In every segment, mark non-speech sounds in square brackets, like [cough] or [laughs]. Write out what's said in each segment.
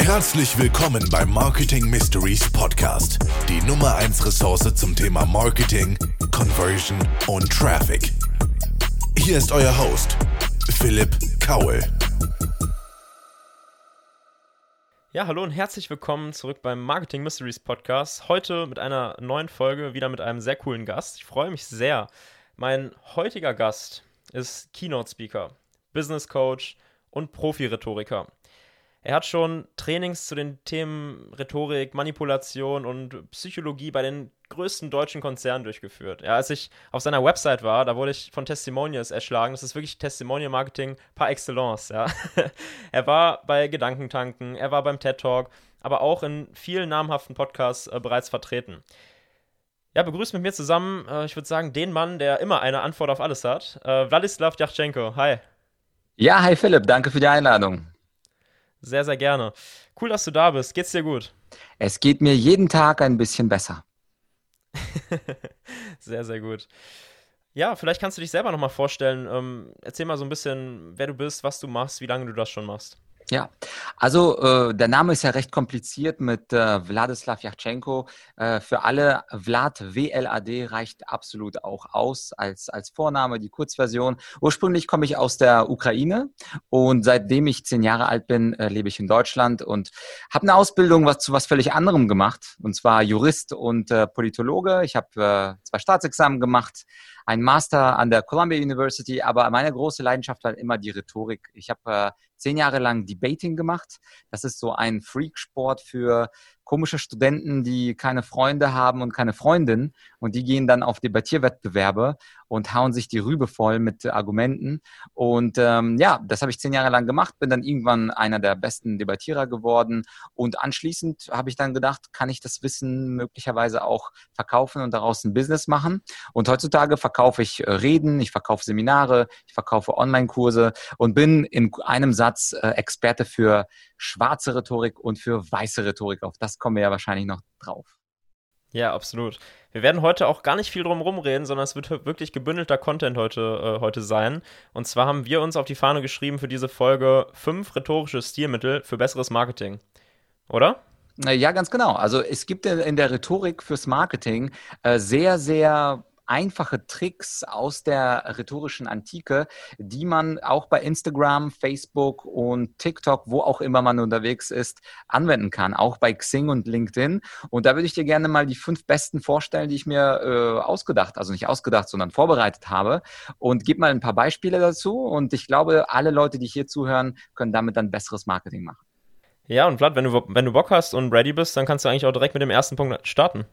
Herzlich willkommen beim Marketing Mysteries Podcast, die Nummer 1 Ressource zum Thema Marketing, Conversion und Traffic. Hier ist euer Host, Philipp Kaul. Ja, hallo und herzlich willkommen zurück beim Marketing Mysteries Podcast. Heute mit einer neuen Folge, wieder mit einem sehr coolen Gast. Ich freue mich sehr. Mein heutiger Gast ist Keynote Speaker, Business Coach und Profi-Rhetoriker. Er hat schon Trainings zu den Themen Rhetorik, Manipulation und Psychologie bei den größten deutschen Konzernen durchgeführt. Ja, als ich auf seiner Website war, da wurde ich von Testimonials erschlagen. Das ist wirklich Testimonial Marketing par excellence. Ja. [laughs] er war bei Gedankentanken, er war beim TED Talk, aber auch in vielen namhaften Podcasts äh, bereits vertreten. Ja, begrüßt mit mir zusammen, äh, ich würde sagen, den Mann, der immer eine Antwort auf alles hat. Äh, Wladislav Yachtschenko. Hi. Ja, hi Philipp, danke für die Einladung. Sehr, sehr gerne. Cool, dass du da bist. Geht's dir gut? Es geht mir jeden Tag ein bisschen besser. [laughs] sehr, sehr gut. Ja, vielleicht kannst du dich selber nochmal vorstellen. Ähm, erzähl mal so ein bisschen, wer du bist, was du machst, wie lange du das schon machst. Ja, also äh, der Name ist ja recht kompliziert mit äh, Wladislav Yachtschenko. Äh, für alle Vlad WLAD reicht absolut auch aus als, als Vorname, die Kurzversion. Ursprünglich komme ich aus der Ukraine und seitdem ich zehn Jahre alt bin, äh, lebe ich in Deutschland und habe eine Ausbildung was, zu was völlig anderem gemacht, und zwar Jurist und äh, Politologe. Ich habe äh, zwei Staatsexamen gemacht, ein Master an der Columbia University, aber meine große Leidenschaft war immer die Rhetorik. Ich habe zehn Jahre lang Debating gemacht. Das ist so ein Freaksport für komische Studenten, die keine Freunde haben und keine Freundin und die gehen dann auf Debattierwettbewerbe und hauen sich die Rübe voll mit Argumenten. Und ähm, ja, das habe ich zehn Jahre lang gemacht, bin dann irgendwann einer der besten Debattierer geworden und anschließend habe ich dann gedacht, kann ich das Wissen möglicherweise auch verkaufen und daraus ein Business machen. Und heutzutage verkaufe ich äh, Reden, ich verkaufe Seminare, ich verkaufe Online-Kurse und bin in einem Satz äh, Experte für schwarze Rhetorik und für weiße Rhetorik. Auf das kommen wir ja wahrscheinlich noch drauf. Ja, absolut. Wir werden heute auch gar nicht viel drum rumreden, sondern es wird wirklich gebündelter Content heute, äh, heute sein. Und zwar haben wir uns auf die Fahne geschrieben für diese Folge fünf rhetorische Stilmittel für besseres Marketing. Oder? Ja, ganz genau. Also es gibt in der Rhetorik fürs Marketing äh, sehr, sehr einfache Tricks aus der rhetorischen Antike, die man auch bei Instagram, Facebook und TikTok, wo auch immer man unterwegs ist, anwenden kann, auch bei Xing und LinkedIn. Und da würde ich dir gerne mal die fünf besten vorstellen, die ich mir äh, ausgedacht, also nicht ausgedacht, sondern vorbereitet habe. Und gib mal ein paar Beispiele dazu. Und ich glaube, alle Leute, die hier zuhören, können damit dann besseres Marketing machen. Ja, und Vlad, wenn du, wenn du Bock hast und ready bist, dann kannst du eigentlich auch direkt mit dem ersten Punkt starten.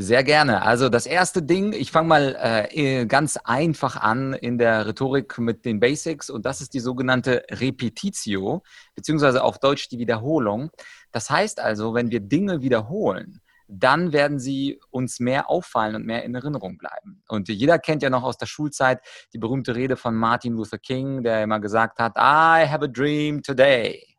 Sehr gerne. Also das erste Ding, ich fange mal äh, ganz einfach an in der Rhetorik mit den Basics und das ist die sogenannte Repetitio, beziehungsweise auf Deutsch die Wiederholung. Das heißt also, wenn wir Dinge wiederholen, dann werden sie uns mehr auffallen und mehr in Erinnerung bleiben. Und jeder kennt ja noch aus der Schulzeit die berühmte Rede von Martin Luther King, der immer gesagt hat, I have a dream today.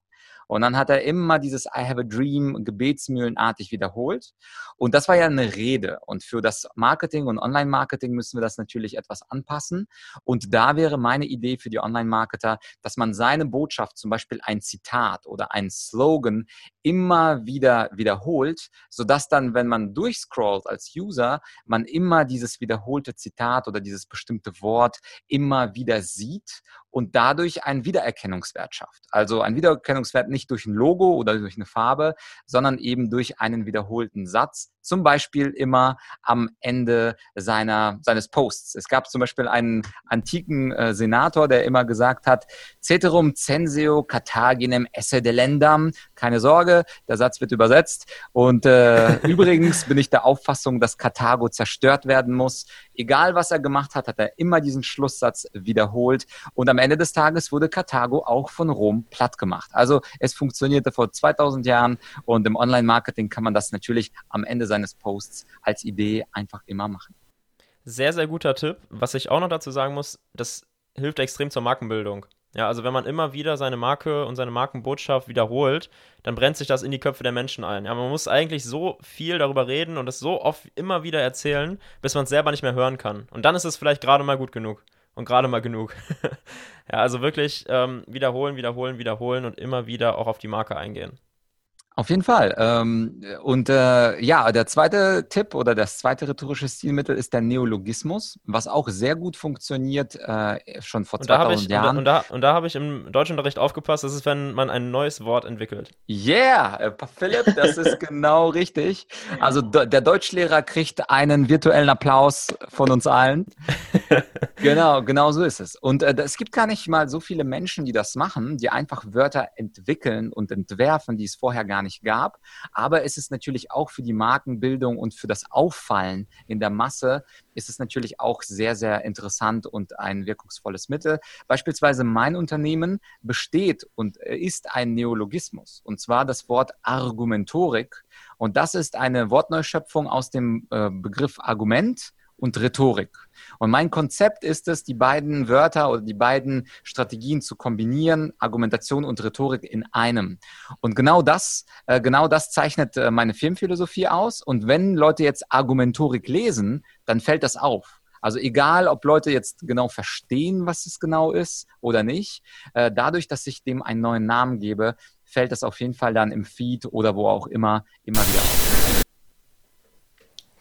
Und dann hat er immer dieses I have a dream gebetsmühlenartig wiederholt. Und das war ja eine Rede. Und für das Marketing und Online-Marketing müssen wir das natürlich etwas anpassen. Und da wäre meine Idee für die Online-Marketer, dass man seine Botschaft, zum Beispiel ein Zitat oder ein Slogan, immer wieder wiederholt, sodass dann, wenn man durchscrollt als User, man immer dieses wiederholte Zitat oder dieses bestimmte Wort immer wieder sieht und dadurch einen Wiedererkennungswert schafft. Also ein Wiedererkennungswert nicht durch ein Logo oder durch eine Farbe, sondern eben durch einen wiederholten Satz, zum Beispiel immer am Ende seiner, seines Posts. Es gab zum Beispiel einen antiken äh, Senator, der immer gesagt hat, Ceterum censeo Carthaginem esse delendam. Keine Sorge, der Satz wird übersetzt. Und äh, [laughs] übrigens bin ich der Auffassung, dass Karthago zerstört werden muss. Egal, was er gemacht hat, hat er immer diesen Schlusssatz wiederholt. Und am Ende des Tages wurde Karthago auch von Rom platt gemacht. Also es funktionierte vor 2000 Jahren und im Online-Marketing kann man das natürlich am Ende seines Posts als Idee einfach immer machen. Sehr, sehr guter Tipp. Was ich auch noch dazu sagen muss, das hilft extrem zur Markenbildung. Ja, also wenn man immer wieder seine Marke und seine Markenbotschaft wiederholt, dann brennt sich das in die Köpfe der Menschen ein. Ja, man muss eigentlich so viel darüber reden und es so oft immer wieder erzählen, bis man es selber nicht mehr hören kann. Und dann ist es vielleicht gerade mal gut genug. Und gerade mal genug. [laughs] ja, also wirklich ähm, wiederholen, wiederholen, wiederholen und immer wieder auch auf die Marke eingehen. Auf jeden Fall. Ähm, und äh, ja, der zweite Tipp oder das zweite rhetorische Stilmittel ist der Neologismus, was auch sehr gut funktioniert, äh, schon vor 2000 ich, Jahren. Und da, und da, habe ich im Deutschunterricht aufgepasst, das ist, wenn man ein neues Wort entwickelt. Yeah, äh, Philipp, das ist [laughs] genau richtig. Also der Deutschlehrer kriegt einen virtuellen Applaus von uns allen. [laughs] genau, genau so ist es. Und äh, es gibt gar nicht mal so viele Menschen, die das machen, die einfach Wörter entwickeln und entwerfen, die es vorher gar nicht nicht gab. Aber es ist natürlich auch für die Markenbildung und für das Auffallen in der Masse ist es natürlich auch sehr, sehr interessant und ein wirkungsvolles Mittel. Beispielsweise mein Unternehmen besteht und ist ein Neologismus. Und zwar das Wort Argumentorik. Und das ist eine Wortneuschöpfung aus dem äh, Begriff Argument und Rhetorik. Und mein Konzept ist es, die beiden Wörter oder die beiden Strategien zu kombinieren, Argumentation und Rhetorik in einem. Und genau das, äh, genau das zeichnet äh, meine Firmenphilosophie aus. Und wenn Leute jetzt Argumentorik lesen, dann fällt das auf. Also egal, ob Leute jetzt genau verstehen, was es genau ist oder nicht, äh, dadurch, dass ich dem einen neuen Namen gebe, fällt das auf jeden Fall dann im Feed oder wo auch immer immer wieder auf.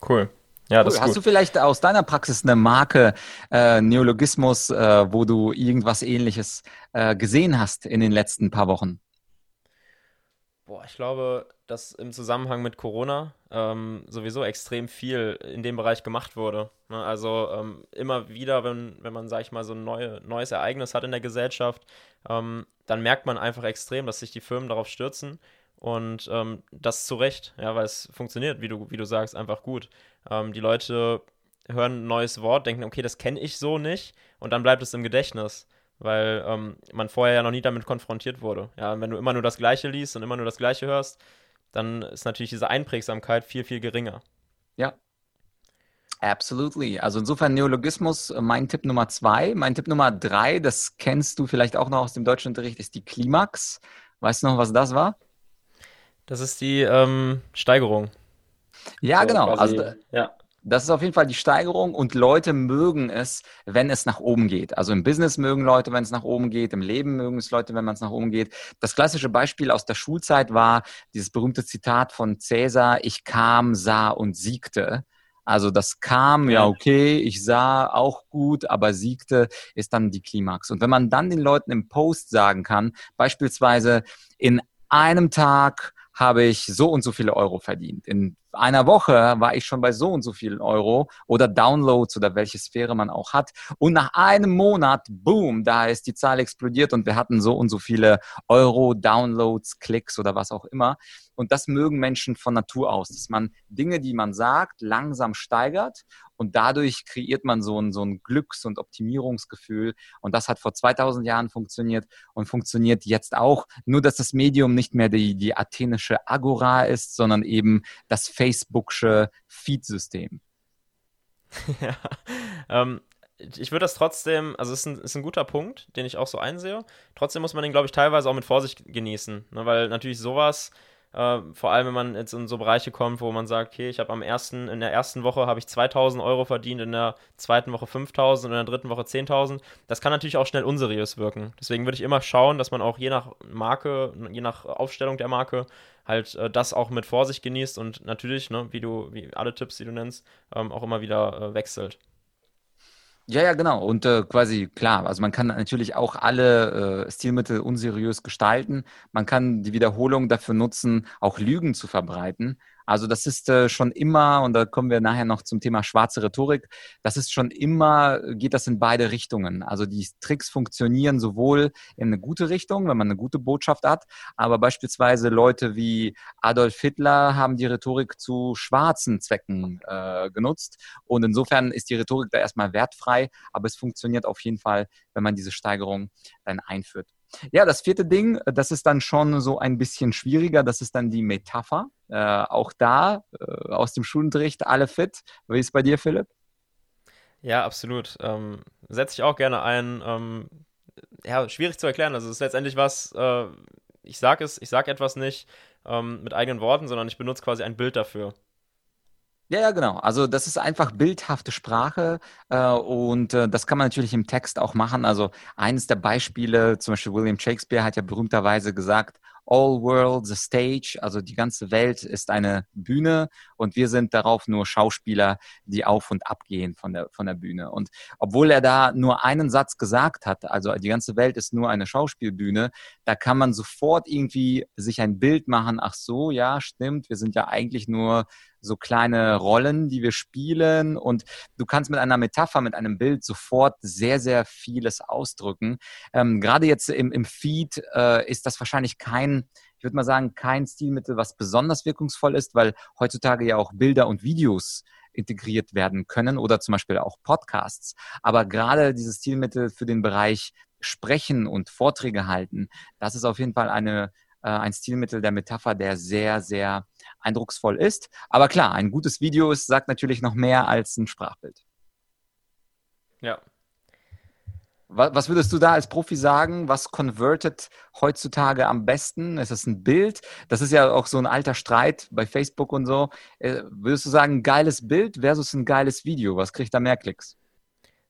Cool. Ja, das cool. Hast du vielleicht aus deiner Praxis eine Marke, äh, Neologismus, äh, wo du irgendwas ähnliches äh, gesehen hast in den letzten paar Wochen? Boah, ich glaube, dass im Zusammenhang mit Corona ähm, sowieso extrem viel in dem Bereich gemacht wurde. Ne? Also ähm, immer wieder, wenn, wenn man, sag ich mal, so ein neue, neues Ereignis hat in der Gesellschaft, ähm, dann merkt man einfach extrem, dass sich die Firmen darauf stürzen und ähm, das zu Recht, ja, weil es funktioniert, wie du, wie du sagst, einfach gut. Ähm, die Leute hören ein neues Wort, denken, okay, das kenne ich so nicht und dann bleibt es im Gedächtnis, weil ähm, man vorher ja noch nie damit konfrontiert wurde. Ja, wenn du immer nur das Gleiche liest und immer nur das Gleiche hörst, dann ist natürlich diese Einprägsamkeit viel, viel geringer. Ja. Absolutely. Also insofern Neologismus, äh, mein Tipp Nummer zwei. Mein Tipp Nummer drei, das kennst du vielleicht auch noch aus dem deutschen Unterricht, ist die Klimax. Weißt du noch, was das war? Das ist die ähm, Steigerung. Ja, so genau. Quasi, also, ja. Das ist auf jeden Fall die Steigerung und Leute mögen es, wenn es nach oben geht. Also im Business mögen Leute, wenn es nach oben geht, im Leben mögen es Leute, wenn man es nach oben geht. Das klassische Beispiel aus der Schulzeit war dieses berühmte Zitat von Cäsar, ich kam, sah und siegte. Also das kam, ja, okay, ich sah auch gut, aber siegte ist dann die Klimax. Und wenn man dann den Leuten im Post sagen kann, beispielsweise in einem Tag habe ich so und so viele Euro verdient. In einer Woche war ich schon bei so und so vielen Euro oder Downloads oder welche Sphäre man auch hat. Und nach einem Monat, boom, da ist die Zahl explodiert und wir hatten so und so viele Euro, Downloads, Klicks oder was auch immer. Und das mögen Menschen von Natur aus, dass man Dinge, die man sagt, langsam steigert und dadurch kreiert man so ein, so ein Glücks- und Optimierungsgefühl. Und das hat vor 2000 Jahren funktioniert und funktioniert jetzt auch. Nur, dass das Medium nicht mehr die, die athenische Agora ist, sondern eben das Facebooksche Feed-System. [laughs] ja, ähm, ich würde das trotzdem, also es ist ein, ist ein guter Punkt, den ich auch so einsehe. Trotzdem muss man den, glaube ich, teilweise auch mit Vorsicht genießen, ne? weil natürlich sowas äh, vor allem, wenn man jetzt in so Bereiche kommt, wo man sagt, okay, ich habe am ersten, in der ersten Woche habe ich 2000 Euro verdient, in der zweiten Woche 5000 und in der dritten Woche 10.000. Das kann natürlich auch schnell unseriös wirken. Deswegen würde ich immer schauen, dass man auch je nach Marke, je nach Aufstellung der Marke halt äh, das auch mit Vorsicht genießt und natürlich, ne, wie du, wie alle Tipps, die du nennst, ähm, auch immer wieder äh, wechselt. Ja, ja, genau. Und äh, quasi klar, also man kann natürlich auch alle äh, Stilmittel unseriös gestalten. Man kann die Wiederholung dafür nutzen, auch Lügen zu verbreiten. Also das ist äh, schon immer, und da kommen wir nachher noch zum Thema schwarze Rhetorik, das ist schon immer, geht das in beide Richtungen. Also die Tricks funktionieren sowohl in eine gute Richtung, wenn man eine gute Botschaft hat, aber beispielsweise Leute wie Adolf Hitler haben die Rhetorik zu schwarzen Zwecken äh, genutzt. Und insofern ist die Rhetorik da erstmal wertfrei, aber es funktioniert auf jeden Fall, wenn man diese Steigerung dann einführt. Ja, das vierte Ding, das ist dann schon so ein bisschen schwieriger, das ist dann die Metapher. Äh, auch da äh, aus dem Schulunterricht alle fit. Wie ist bei dir, Philipp? Ja, absolut. Ähm, Setze ich auch gerne ein. Ähm, ja, schwierig zu erklären. Also es ist letztendlich was, äh, ich sage es, ich sage etwas nicht ähm, mit eigenen Worten, sondern ich benutze quasi ein Bild dafür. Ja, ja, genau. Also das ist einfach bildhafte Sprache äh, und äh, das kann man natürlich im Text auch machen. Also eines der Beispiele, zum Beispiel William Shakespeare hat ja berühmterweise gesagt, All world's a stage, also die ganze Welt ist eine Bühne und wir sind darauf nur Schauspieler, die auf und ab gehen von der, von der Bühne. Und obwohl er da nur einen Satz gesagt hat, also die ganze Welt ist nur eine Schauspielbühne, da kann man sofort irgendwie sich ein Bild machen, ach so, ja, stimmt, wir sind ja eigentlich nur so kleine Rollen, die wir spielen. Und du kannst mit einer Metapher, mit einem Bild sofort sehr, sehr vieles ausdrücken. Ähm, Gerade jetzt im, im Feed äh, ist das wahrscheinlich kein, ich würde mal sagen, kein Stilmittel, was besonders wirkungsvoll ist, weil heutzutage ja auch Bilder und Videos integriert werden können oder zum Beispiel auch Podcasts. Aber gerade dieses Stilmittel für den Bereich Sprechen und Vorträge halten, das ist auf jeden Fall eine äh, ein Stilmittel der Metapher, der sehr, sehr eindrucksvoll ist. Aber klar, ein gutes Video sagt natürlich noch mehr als ein Sprachbild. Ja. Was würdest du da als Profi sagen? Was convertet heutzutage am besten? Ist es ein Bild? Das ist ja auch so ein alter Streit bei Facebook und so. Äh, würdest du sagen, geiles Bild versus ein geiles Video? Was kriegt da mehr Klicks?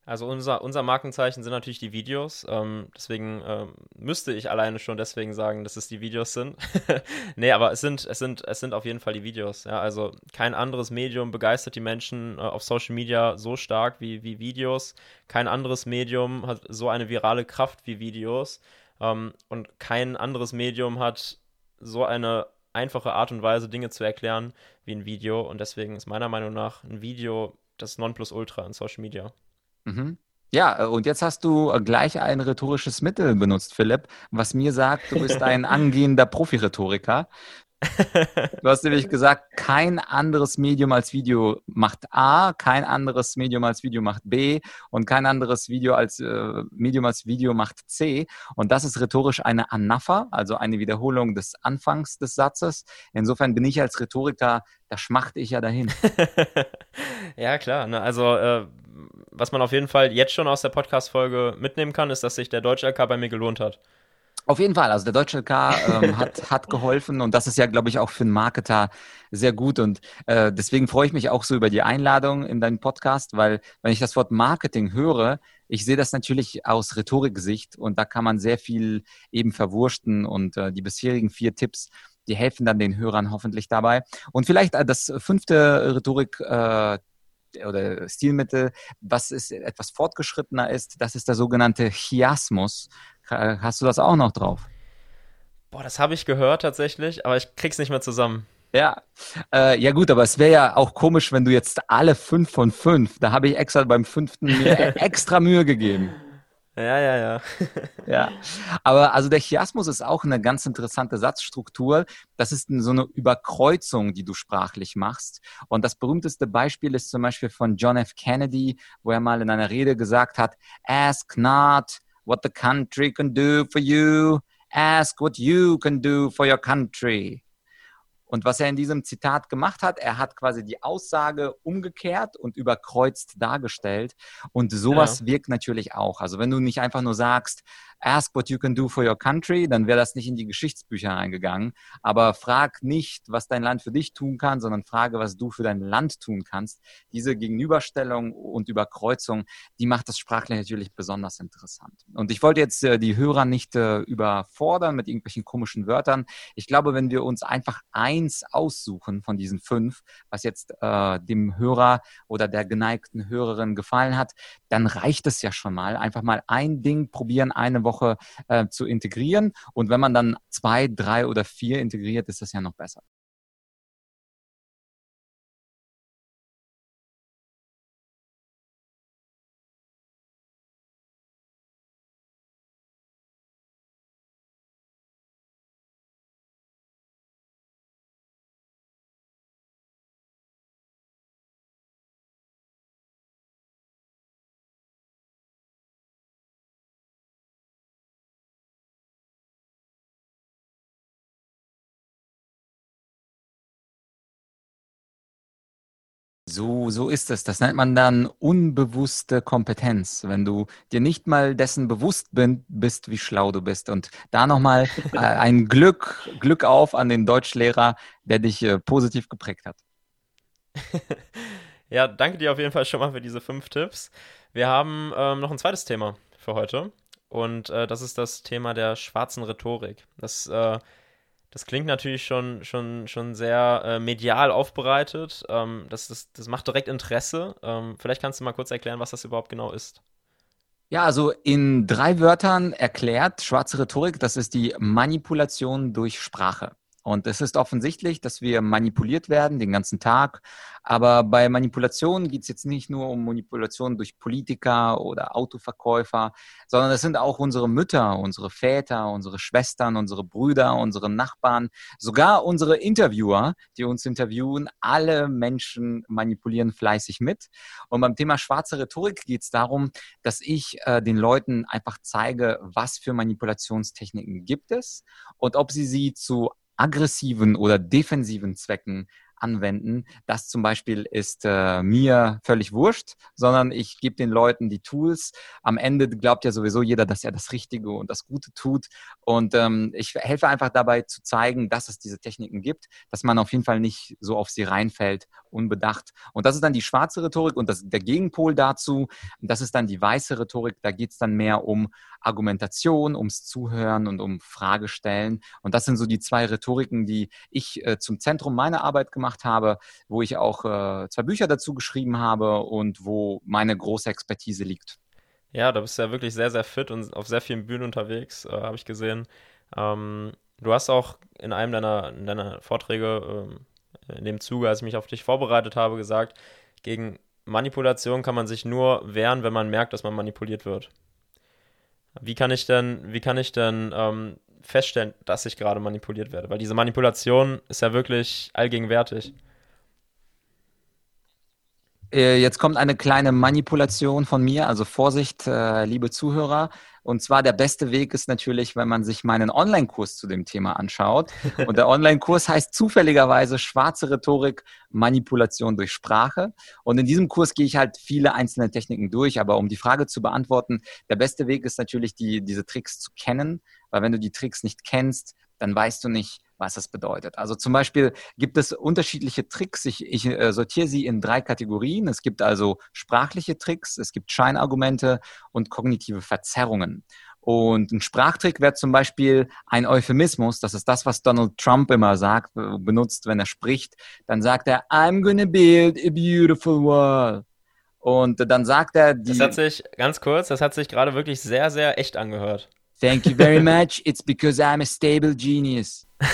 Also unser, unser Markenzeichen sind natürlich die Videos. Ähm, deswegen ähm, müsste ich alleine schon deswegen sagen, dass es die Videos sind. [laughs] nee, aber es sind, es, sind, es sind auf jeden Fall die Videos. Ja? Also kein anderes Medium begeistert die Menschen äh, auf Social Media so stark wie, wie Videos. Kein anderes Medium hat so eine virale Kraft wie Videos. Ähm, und kein anderes Medium hat so eine einfache Art und Weise, Dinge zu erklären wie ein Video. Und deswegen ist meiner Meinung nach ein Video das Nonplusultra in Social Media. Mhm. Ja, äh, und jetzt hast du äh, gleich ein rhetorisches Mittel benutzt, Philipp, was mir sagt, du bist ein [laughs] angehender Profi-Rhetoriker. Du hast nämlich gesagt, kein anderes Medium als Video macht A, kein anderes Medium als Video macht B und kein anderes Video als äh, Medium als Video macht C. Und das ist rhetorisch eine Anapha, also eine Wiederholung des Anfangs des Satzes. Insofern bin ich als Rhetoriker, da schmachte ich ja dahin. [laughs] ja, klar. Ne? Also äh, was man auf jeden Fall jetzt schon aus der Podcast-Folge mitnehmen kann, ist, dass sich der Deutsche LK bei mir gelohnt hat. Auf jeden Fall, also der Deutsche LK ähm, [laughs] hat, hat geholfen und das ist ja, glaube ich, auch für einen Marketer sehr gut und äh, deswegen freue ich mich auch so über die Einladung in deinen Podcast, weil wenn ich das Wort Marketing höre, ich sehe das natürlich aus Rhetoriksicht und da kann man sehr viel eben verwursten und äh, die bisherigen vier Tipps, die helfen dann den Hörern hoffentlich dabei. Und vielleicht äh, das fünfte Rhetorik äh, oder Stilmittel, was ist etwas fortgeschrittener ist, das ist der sogenannte Chiasmus. Hast du das auch noch drauf? Boah, das habe ich gehört tatsächlich, aber ich krieg's nicht mehr zusammen. Ja, äh, ja gut, aber es wäre ja auch komisch, wenn du jetzt alle fünf von fünf, da habe ich extra beim fünften mir [laughs] extra Mühe gegeben. Ja, ja, ja. [laughs] ja, aber also der Chiasmus ist auch eine ganz interessante Satzstruktur. Das ist so eine Überkreuzung, die du sprachlich machst. Und das berühmteste Beispiel ist zum Beispiel von John F. Kennedy, wo er mal in einer Rede gesagt hat, ask not what the country can do for you, ask what you can do for your country. Und was er in diesem Zitat gemacht hat, er hat quasi die Aussage umgekehrt und überkreuzt dargestellt. Und sowas ja. wirkt natürlich auch. Also wenn du nicht einfach nur sagst, ask what you can do for your country, dann wäre das nicht in die Geschichtsbücher reingegangen. Aber frag nicht, was dein Land für dich tun kann, sondern frage, was du für dein Land tun kannst. Diese Gegenüberstellung und Überkreuzung, die macht das sprachlich natürlich besonders interessant. Und ich wollte jetzt äh, die Hörer nicht äh, überfordern mit irgendwelchen komischen Wörtern. Ich glaube, wenn wir uns einfach eins aussuchen von diesen fünf, was jetzt äh, dem Hörer oder der geneigten Hörerin gefallen hat, dann reicht es ja schon mal. Einfach mal ein Ding probieren, eine Woche äh, zu integrieren. Und wenn man dann zwei, drei oder vier integriert, ist das ja noch besser. So, so ist es. Das nennt man dann unbewusste Kompetenz, wenn du dir nicht mal dessen bewusst bist, wie schlau du bist. Und da nochmal äh, [laughs] ein Glück, Glück auf an den Deutschlehrer, der dich äh, positiv geprägt hat. [laughs] ja, danke dir auf jeden Fall schon mal für diese fünf Tipps. Wir haben ähm, noch ein zweites Thema für heute. Und äh, das ist das Thema der schwarzen Rhetorik. Das, äh, das klingt natürlich schon, schon, schon sehr äh, medial aufbereitet. Ähm, das, das, das macht direkt Interesse. Ähm, vielleicht kannst du mal kurz erklären, was das überhaupt genau ist. Ja, also in drei Wörtern erklärt, schwarze Rhetorik, das ist die Manipulation durch Sprache. Und es ist offensichtlich, dass wir manipuliert werden den ganzen Tag. Aber bei Manipulation geht es jetzt nicht nur um Manipulation durch Politiker oder Autoverkäufer, sondern es sind auch unsere Mütter, unsere Väter, unsere Schwestern, unsere Brüder, unsere Nachbarn, sogar unsere Interviewer, die uns interviewen. Alle Menschen manipulieren fleißig mit. Und beim Thema schwarze Rhetorik geht es darum, dass ich äh, den Leuten einfach zeige, was für Manipulationstechniken gibt es und ob sie sie zu aggressiven oder defensiven Zwecken anwenden. Das zum Beispiel ist äh, mir völlig wurscht, sondern ich gebe den Leuten die Tools. Am Ende glaubt ja sowieso jeder, dass er das Richtige und das Gute tut. Und ähm, ich helfe einfach dabei zu zeigen, dass es diese Techniken gibt, dass man auf jeden Fall nicht so auf sie reinfällt, unbedacht. Und das ist dann die schwarze Rhetorik und das, der Gegenpol dazu, das ist dann die weiße Rhetorik. Da geht es dann mehr um Argumentation, ums Zuhören und um Fragestellen. Und das sind so die zwei Rhetoriken, die ich äh, zum Zentrum meiner Arbeit gemacht gemacht habe, wo ich auch äh, zwei Bücher dazu geschrieben habe und wo meine große Expertise liegt. Ja, da bist du ja wirklich sehr, sehr fit und auf sehr vielen Bühnen unterwegs, äh, habe ich gesehen. Ähm, du hast auch in einem deiner, deiner Vorträge, äh, in dem Zuge, als ich mich auf dich vorbereitet habe, gesagt, gegen Manipulation kann man sich nur wehren, wenn man merkt, dass man manipuliert wird. Wie kann ich denn, wie kann ich denn ähm, feststellen, dass ich gerade manipuliert werde. Weil diese Manipulation ist ja wirklich allgegenwärtig. Äh, jetzt kommt eine kleine Manipulation von mir, also Vorsicht, äh, liebe Zuhörer. Und zwar der beste Weg ist natürlich, wenn man sich meinen Online-Kurs zu dem Thema anschaut. Und der [laughs] Online-Kurs heißt zufälligerweise Schwarze Rhetorik, Manipulation durch Sprache. Und in diesem Kurs gehe ich halt viele einzelne Techniken durch. Aber um die Frage zu beantworten, der beste Weg ist natürlich, die, diese Tricks zu kennen. Weil wenn du die Tricks nicht kennst, dann weißt du nicht, was das bedeutet. Also zum Beispiel gibt es unterschiedliche Tricks. Ich, ich äh, sortiere sie in drei Kategorien. Es gibt also sprachliche Tricks, es gibt Scheinargumente und kognitive Verzerrungen. Und ein Sprachtrick wäre zum Beispiel ein Euphemismus. Das ist das, was Donald Trump immer sagt, äh, benutzt, wenn er spricht. Dann sagt er, I'm gonna build a beautiful world. Und dann sagt er, die, das hat sich, ganz kurz, das hat sich gerade wirklich sehr, sehr echt angehört. Thank you very much. It's because I'm a stable genius. [laughs]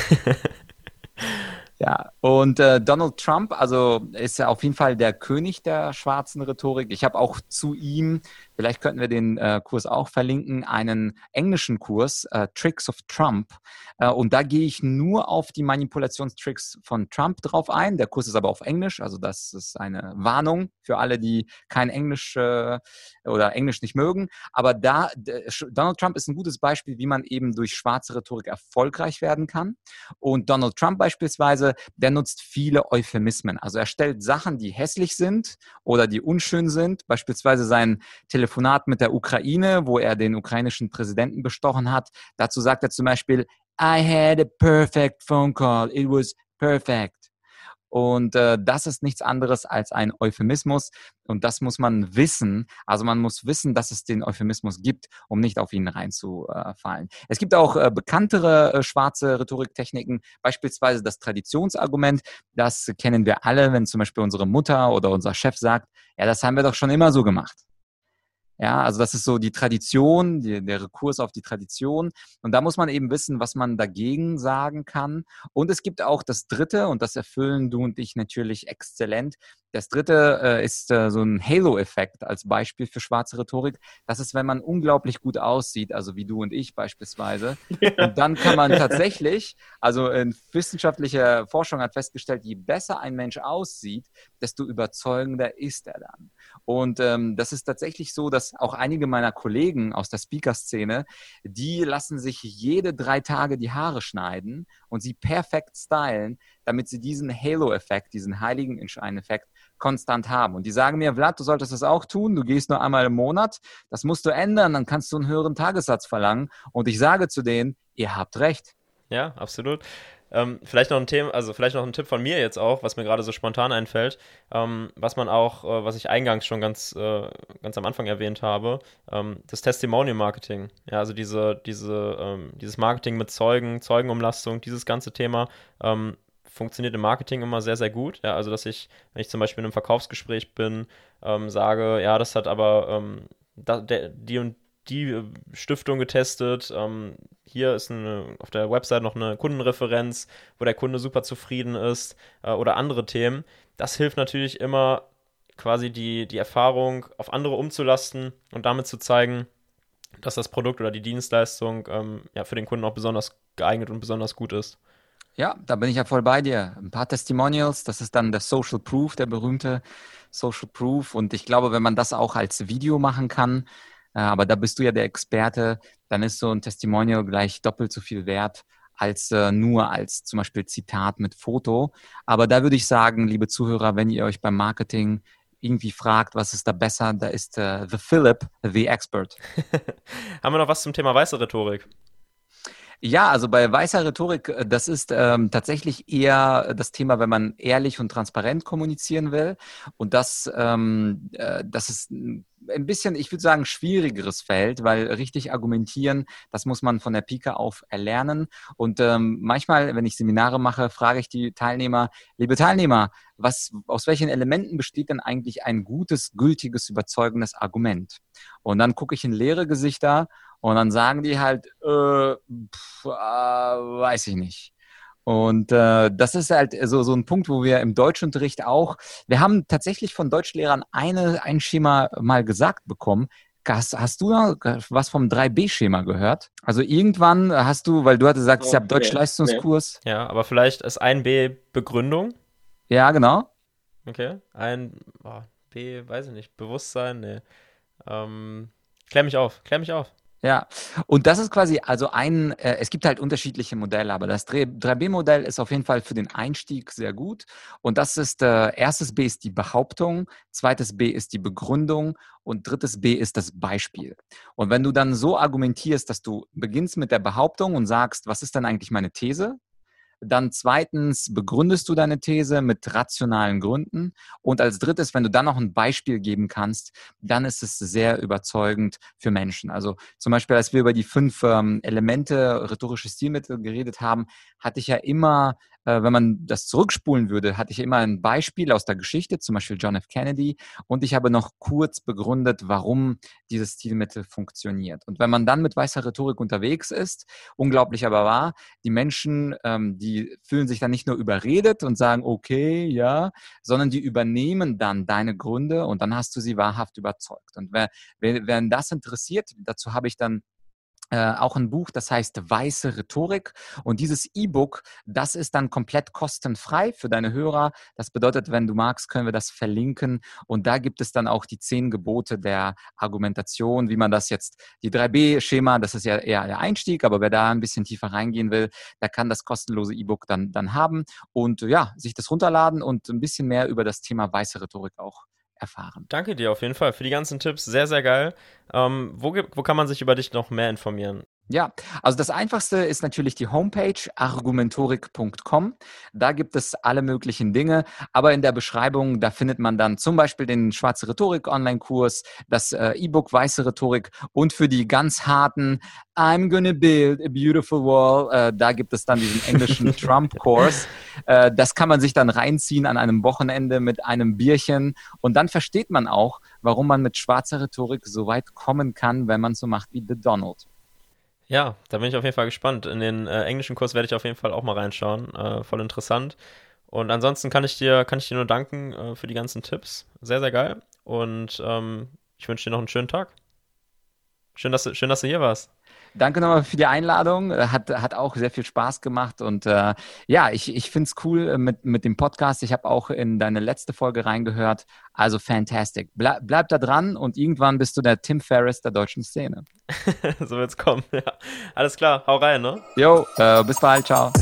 Ja, und äh, Donald Trump, also ist ja auf jeden Fall der König der schwarzen Rhetorik. Ich habe auch zu ihm, vielleicht könnten wir den äh, Kurs auch verlinken, einen englischen Kurs, äh, Tricks of Trump. Äh, und da gehe ich nur auf die Manipulationstricks von Trump drauf ein. Der Kurs ist aber auf Englisch, also das ist eine Warnung für alle, die kein Englisch äh, oder Englisch nicht mögen. Aber da, Donald Trump ist ein gutes Beispiel, wie man eben durch schwarze Rhetorik erfolgreich werden kann. Und Donald Trump beispielsweise Weise, der nutzt viele Euphemismen. Also er stellt Sachen, die hässlich sind oder die unschön sind, beispielsweise sein Telefonat mit der Ukraine, wo er den ukrainischen Präsidenten bestochen hat. Dazu sagt er zum Beispiel, I had a perfect phone call. It was perfect. Und äh, das ist nichts anderes als ein Euphemismus. Und das muss man wissen. Also man muss wissen, dass es den Euphemismus gibt, um nicht auf ihn reinzufallen. Es gibt auch äh, bekanntere äh, schwarze Rhetoriktechniken, beispielsweise das Traditionsargument. Das kennen wir alle, wenn zum Beispiel unsere Mutter oder unser Chef sagt, ja, das haben wir doch schon immer so gemacht. Ja, also das ist so die Tradition, die, der Rekurs auf die Tradition. Und da muss man eben wissen, was man dagegen sagen kann. Und es gibt auch das Dritte, und das erfüllen du und ich natürlich exzellent. Das Dritte äh, ist äh, so ein Halo-Effekt als Beispiel für schwarze Rhetorik. Das ist, wenn man unglaublich gut aussieht, also wie du und ich beispielsweise. Ja. [laughs] Und dann kann man tatsächlich, also in wissenschaftlicher Forschung hat festgestellt, je besser ein Mensch aussieht, desto überzeugender ist er dann. Und ähm, das ist tatsächlich so, dass auch einige meiner Kollegen aus der Speaker-Szene, die lassen sich jede drei Tage die Haare schneiden und sie perfekt stylen, damit sie diesen Halo-Effekt, diesen Heiligenschein-Effekt konstant haben. Und die sagen mir, Vlad, du solltest das auch tun, du gehst nur einmal im Monat, das musst du ändern, dann kannst du einen höheren Tagessatz verlangen. Und ich sage zu denen, ihr habt recht. Ja, absolut. Ähm, vielleicht noch ein Thema, also vielleicht noch ein Tipp von mir jetzt auch, was mir gerade so spontan einfällt, ähm, was man auch, äh, was ich eingangs schon ganz, äh, ganz am Anfang erwähnt habe, ähm, das Testimonial Marketing. Ja, also diese, diese, ähm, dieses Marketing mit Zeugen, Zeugenumlastung, dieses ganze Thema ähm, funktioniert im Marketing immer sehr, sehr gut. Ja, also dass ich, wenn ich zum Beispiel in einem Verkaufsgespräch bin, ähm, sage, ja, das hat aber da, der, die und die äh, Stiftung getestet. Ähm, hier ist eine, auf der Website noch eine Kundenreferenz, wo der Kunde super zufrieden ist äh, oder andere Themen. Das hilft natürlich immer, quasi die, die Erfahrung auf andere umzulasten und damit zu zeigen, dass das Produkt oder die Dienstleistung ähm, ja, für den Kunden auch besonders geeignet und besonders gut ist. Ja, da bin ich ja voll bei dir. Ein paar Testimonials, das ist dann der Social Proof, der berühmte Social Proof. Und ich glaube, wenn man das auch als Video machen kann, aber da bist du ja der Experte, dann ist so ein Testimonial gleich doppelt so viel wert als äh, nur als zum Beispiel Zitat mit Foto. Aber da würde ich sagen, liebe Zuhörer, wenn ihr euch beim Marketing irgendwie fragt, was ist da besser, da ist äh, The Philip, the expert. [laughs] Haben wir noch was zum Thema weiße Rhetorik? Ja, also bei weißer Rhetorik, äh, das ist ähm, tatsächlich eher das Thema, wenn man ehrlich und transparent kommunizieren will. Und das, ähm, äh, das ist ein bisschen, ich würde sagen, schwierigeres Feld, weil richtig argumentieren, das muss man von der Pike auf erlernen. Und ähm, manchmal, wenn ich Seminare mache, frage ich die Teilnehmer, liebe Teilnehmer, was, aus welchen Elementen besteht denn eigentlich ein gutes, gültiges, überzeugendes Argument? Und dann gucke ich in leere Gesichter und dann sagen die halt, äh, pf, äh, weiß ich nicht. Und äh, das ist halt so, so ein Punkt, wo wir im Deutschunterricht auch, wir haben tatsächlich von Deutschlehrern eine, ein Schema mal gesagt bekommen. Hast, hast du was vom 3B-Schema gehört? Also irgendwann hast du, weil du hattest gesagt, oh, ich habe Deutschleistungskurs. Nee. Ja, aber vielleicht ist ein B Begründung. Ja, genau. Okay. Ein oh, B, weiß ich nicht, Bewusstsein, nee. Ähm, klär mich auf, klär mich auf. Ja, und das ist quasi, also ein, äh, es gibt halt unterschiedliche Modelle, aber das 3B-Modell ist auf jeden Fall für den Einstieg sehr gut. Und das ist, äh, erstes B ist die Behauptung, zweites B ist die Begründung und drittes B ist das Beispiel. Und wenn du dann so argumentierst, dass du beginnst mit der Behauptung und sagst, was ist denn eigentlich meine These? Dann zweitens begründest du deine These mit rationalen Gründen. Und als drittes, wenn du dann noch ein Beispiel geben kannst, dann ist es sehr überzeugend für Menschen. Also zum Beispiel, als wir über die fünf ähm, Elemente rhetorische Stilmittel geredet haben, hatte ich ja immer wenn man das zurückspulen würde, hatte ich immer ein Beispiel aus der Geschichte, zum Beispiel John F. Kennedy, und ich habe noch kurz begründet, warum dieses Stilmittel funktioniert. Und wenn man dann mit weißer Rhetorik unterwegs ist, unglaublich aber wahr, die Menschen, ähm, die fühlen sich dann nicht nur überredet und sagen, okay, ja, sondern die übernehmen dann deine Gründe und dann hast du sie wahrhaft überzeugt. Und wer, wer, wer das interessiert, dazu habe ich dann äh, auch ein Buch, das heißt Weiße Rhetorik. Und dieses E-Book, das ist dann komplett kostenfrei für deine Hörer. Das bedeutet, wenn du magst, können wir das verlinken. Und da gibt es dann auch die zehn Gebote der Argumentation, wie man das jetzt, die 3B-Schema, das ist ja eher der Einstieg, aber wer da ein bisschen tiefer reingehen will, der kann das kostenlose E-Book dann, dann haben und ja, sich das runterladen und ein bisschen mehr über das Thema weiße Rhetorik auch erfahren. Danke dir auf jeden Fall für die ganzen Tipps. Sehr, sehr geil. Ähm, wo, wo kann man sich über dich noch mehr informieren? Ja, also das einfachste ist natürlich die Homepage argumentorik.com. Da gibt es alle möglichen Dinge, aber in der Beschreibung, da findet man dann zum Beispiel den Schwarze Rhetorik Online-Kurs, das äh, E-Book Weiße Rhetorik und für die ganz harten I'm gonna build a beautiful wall, äh, da gibt es dann diesen englischen [laughs] Trump-Kurs. Äh, das kann man sich dann reinziehen an einem Wochenende mit einem Bierchen und dann versteht man auch, warum man mit schwarzer Rhetorik so weit kommen kann, wenn man so macht wie The Donald. Ja, da bin ich auf jeden Fall gespannt. In den äh, englischen Kurs werde ich auf jeden Fall auch mal reinschauen. Äh, voll interessant. Und ansonsten kann ich dir, kann ich dir nur danken äh, für die ganzen Tipps. Sehr, sehr geil. Und ähm, ich wünsche dir noch einen schönen Tag. Schön, dass du, schön, dass du hier warst. Danke nochmal für die Einladung. Äh, hat, hat auch sehr viel Spaß gemacht. Und äh, ja, ich, ich finde es cool äh, mit, mit dem Podcast. Ich habe auch in deine letzte Folge reingehört. Also fantastic. Ble bleib da dran und irgendwann bist du der Tim Ferriss der deutschen Szene. [laughs] so wird's kommen, ja. Alles klar, hau rein, ne? Jo, äh, bis bald, ciao.